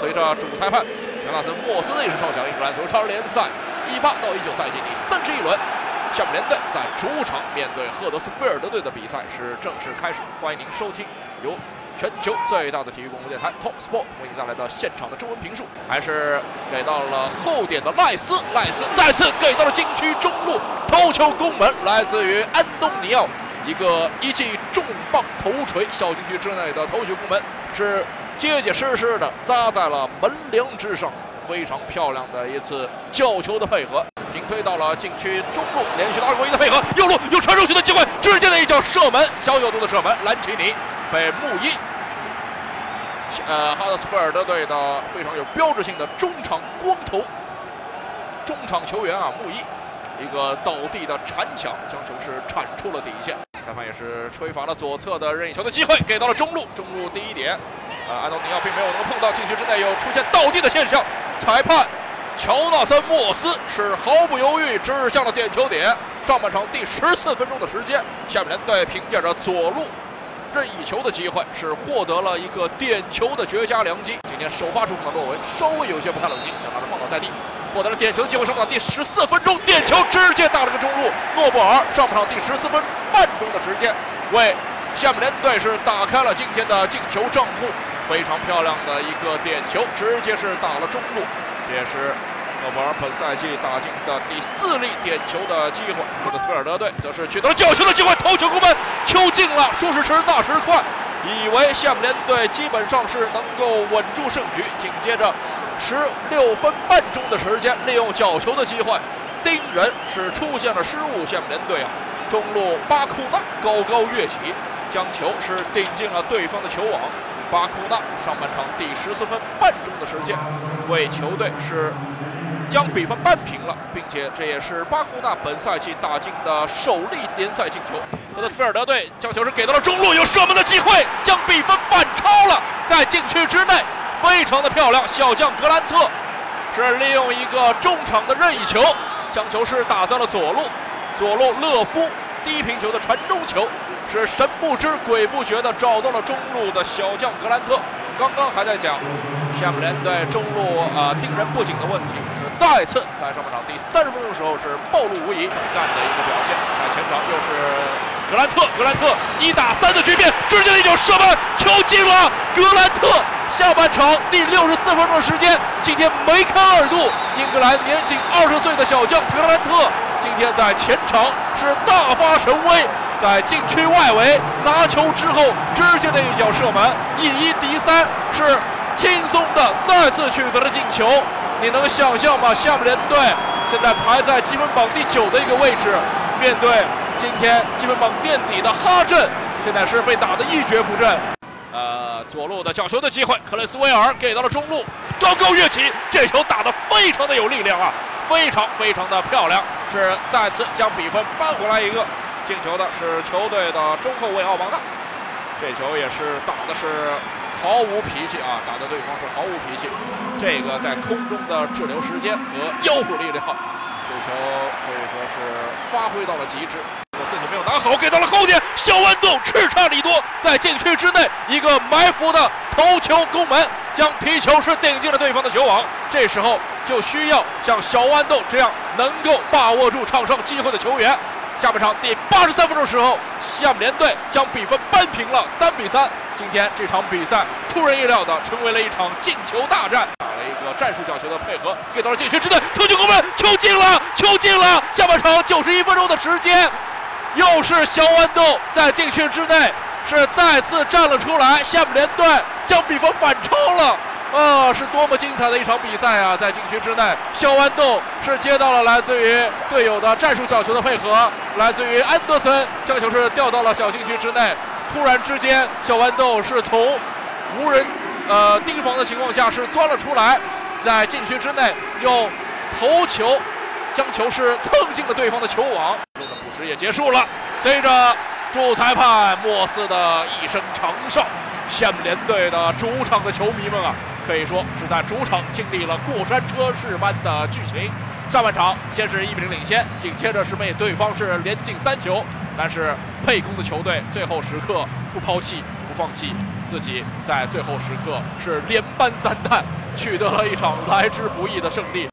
随着主裁判乔纳森·莫斯内是哨响，英格兰足超联赛一八到一九赛季第三十一轮，厦门联队在主场面对赫德斯菲尔德队的比赛是正式开始。欢迎您收听由全球最大的体育广播电台 Top Sport 为您带来的现场的中文评述，还是给到了后点的赖斯，赖斯再次给到了禁区中路头球攻门，来自于安东尼奥，一个一记重磅头锤，小禁区之内的头球攻门是。结结实实的扎在了门梁之上，非常漂亮的一次角球的配合，平推到了禁区中路，连续的二过一的配合，右路有传出去的机会，直接的一脚射门，小角度的射门，兰奇尼被木一，呃，哈德斯菲尔德队的非常有标志性的中场光头，中场球员啊，木一，一个倒地的铲抢，将球是铲出了底线，裁判也是吹罚了左侧的任意球的机会，给到了中路，中路第一点。啊，安东尼奥并没有能够碰到禁区之内，有出现倒地的现象。裁判乔纳森·莫斯是毫不犹豫指向了点球点。上半场第十四分钟的时间，下面联队凭借着左路任意球的机会，是获得了一个点球的绝佳良机。今天首发出场的洛文稍微有些不太冷静，将他们放倒在地，获得了点球的机会。上半场第十四分钟，点球直接打了个中路。诺布尔上半场第十四分半钟的时间，为下面联队是打开了今天的进球账户。非常漂亮的一个点球，直接是打了中路，也是诺布尔本赛季打进的第四粒点球的机会。这个斯尔德队则是取得了角球的机会，头球攻门，球进了。说时迟，那时快，以为下面联队基本上是能够稳住胜局。紧接着十六分半钟的时间，利用角球的机会，盯人是出现了失误。下面联队啊，中路巴库纳高高跃起，将球是顶进了对方的球网。巴库纳上半场第十四分半钟的时间，为球队是将比分扳平了，并且这也是巴库纳本赛季打进的首粒联赛进球。赫德菲尔德队将球是给到了中路，有射门的机会，将比分反超了，在禁区之内，非常的漂亮。小将格兰特是利用一个中场的任意球，将球是打在了左路，左路勒夫低平球的传中球。是神不知鬼不觉地找到了中路的小将格兰特。刚刚还在讲厦门联队中路啊盯人不紧的问题，是再次在上半场第三十分钟的时候是暴露无遗，这样的一个表现。在前场又是格兰特，格兰特一打三的局面，直接一脚射门，球进了。格兰特下半场第六十四分钟的时间，今天梅开二度。英格兰年仅二十岁的小将格兰特，天在前场是大发神威。在禁区外围拿球之后，直接的一脚射门，以一敌三，是轻松的再次取得了进球。你能想象吗？下面联队现在排在积分榜第九的一个位置，面对今天积分榜垫底的哈镇，现在是被打得一蹶不振。呃，左路的角球的机会，克雷斯维尔给到了中路，高高跃起，这球打得非常的有力量啊，非常非常的漂亮，是再次将比分扳回来一个。进球的是球队的中后卫奥邦纳，这球也是打的是毫无脾气啊，打的对方是毫无脾气。这个在空中的滞留时间和腰部力量，这球可以说是发挥到了极致。自己没有拿好，给到了后点，小豌豆叱咤里多，在禁区之内一个埋伏的头球攻门，将皮球是顶进了对方的球网。这时候就需要像小豌豆这样能够把握住场上机会的球员。下半场第八十三分钟时候，厦门联队将比分扳平了三比三。今天这场比赛出人意料的成为了一场进球大战，打了一个战术角球的配合，给到了禁区之内，头球攻门，球进了，球进了。下半场九十一分钟的时间，又是小豌豆在禁区之内是再次站了出来，厦门联队将比分反超了。啊，是多么精彩的一场比赛啊！在禁区之内，小豌豆是接到了来自于队友的战术角球的配合，来自于安德森将球是调到了小禁区之内。突然之间，小豌豆是从无人呃盯防的情况下是钻了出来，在禁区之内用头球将球是蹭进了对方的球网。补时也结束了，随着主裁判莫斯的一声长哨，厦门联队的主场的球迷们啊！可以说是在主场经历了过山车式般的剧情。上半场先是一比零领先，紧接着是被对方是连进三球，但是沛公的球队最后时刻不抛弃不放弃，自己在最后时刻是连扳三蛋，取得了一场来之不易的胜利。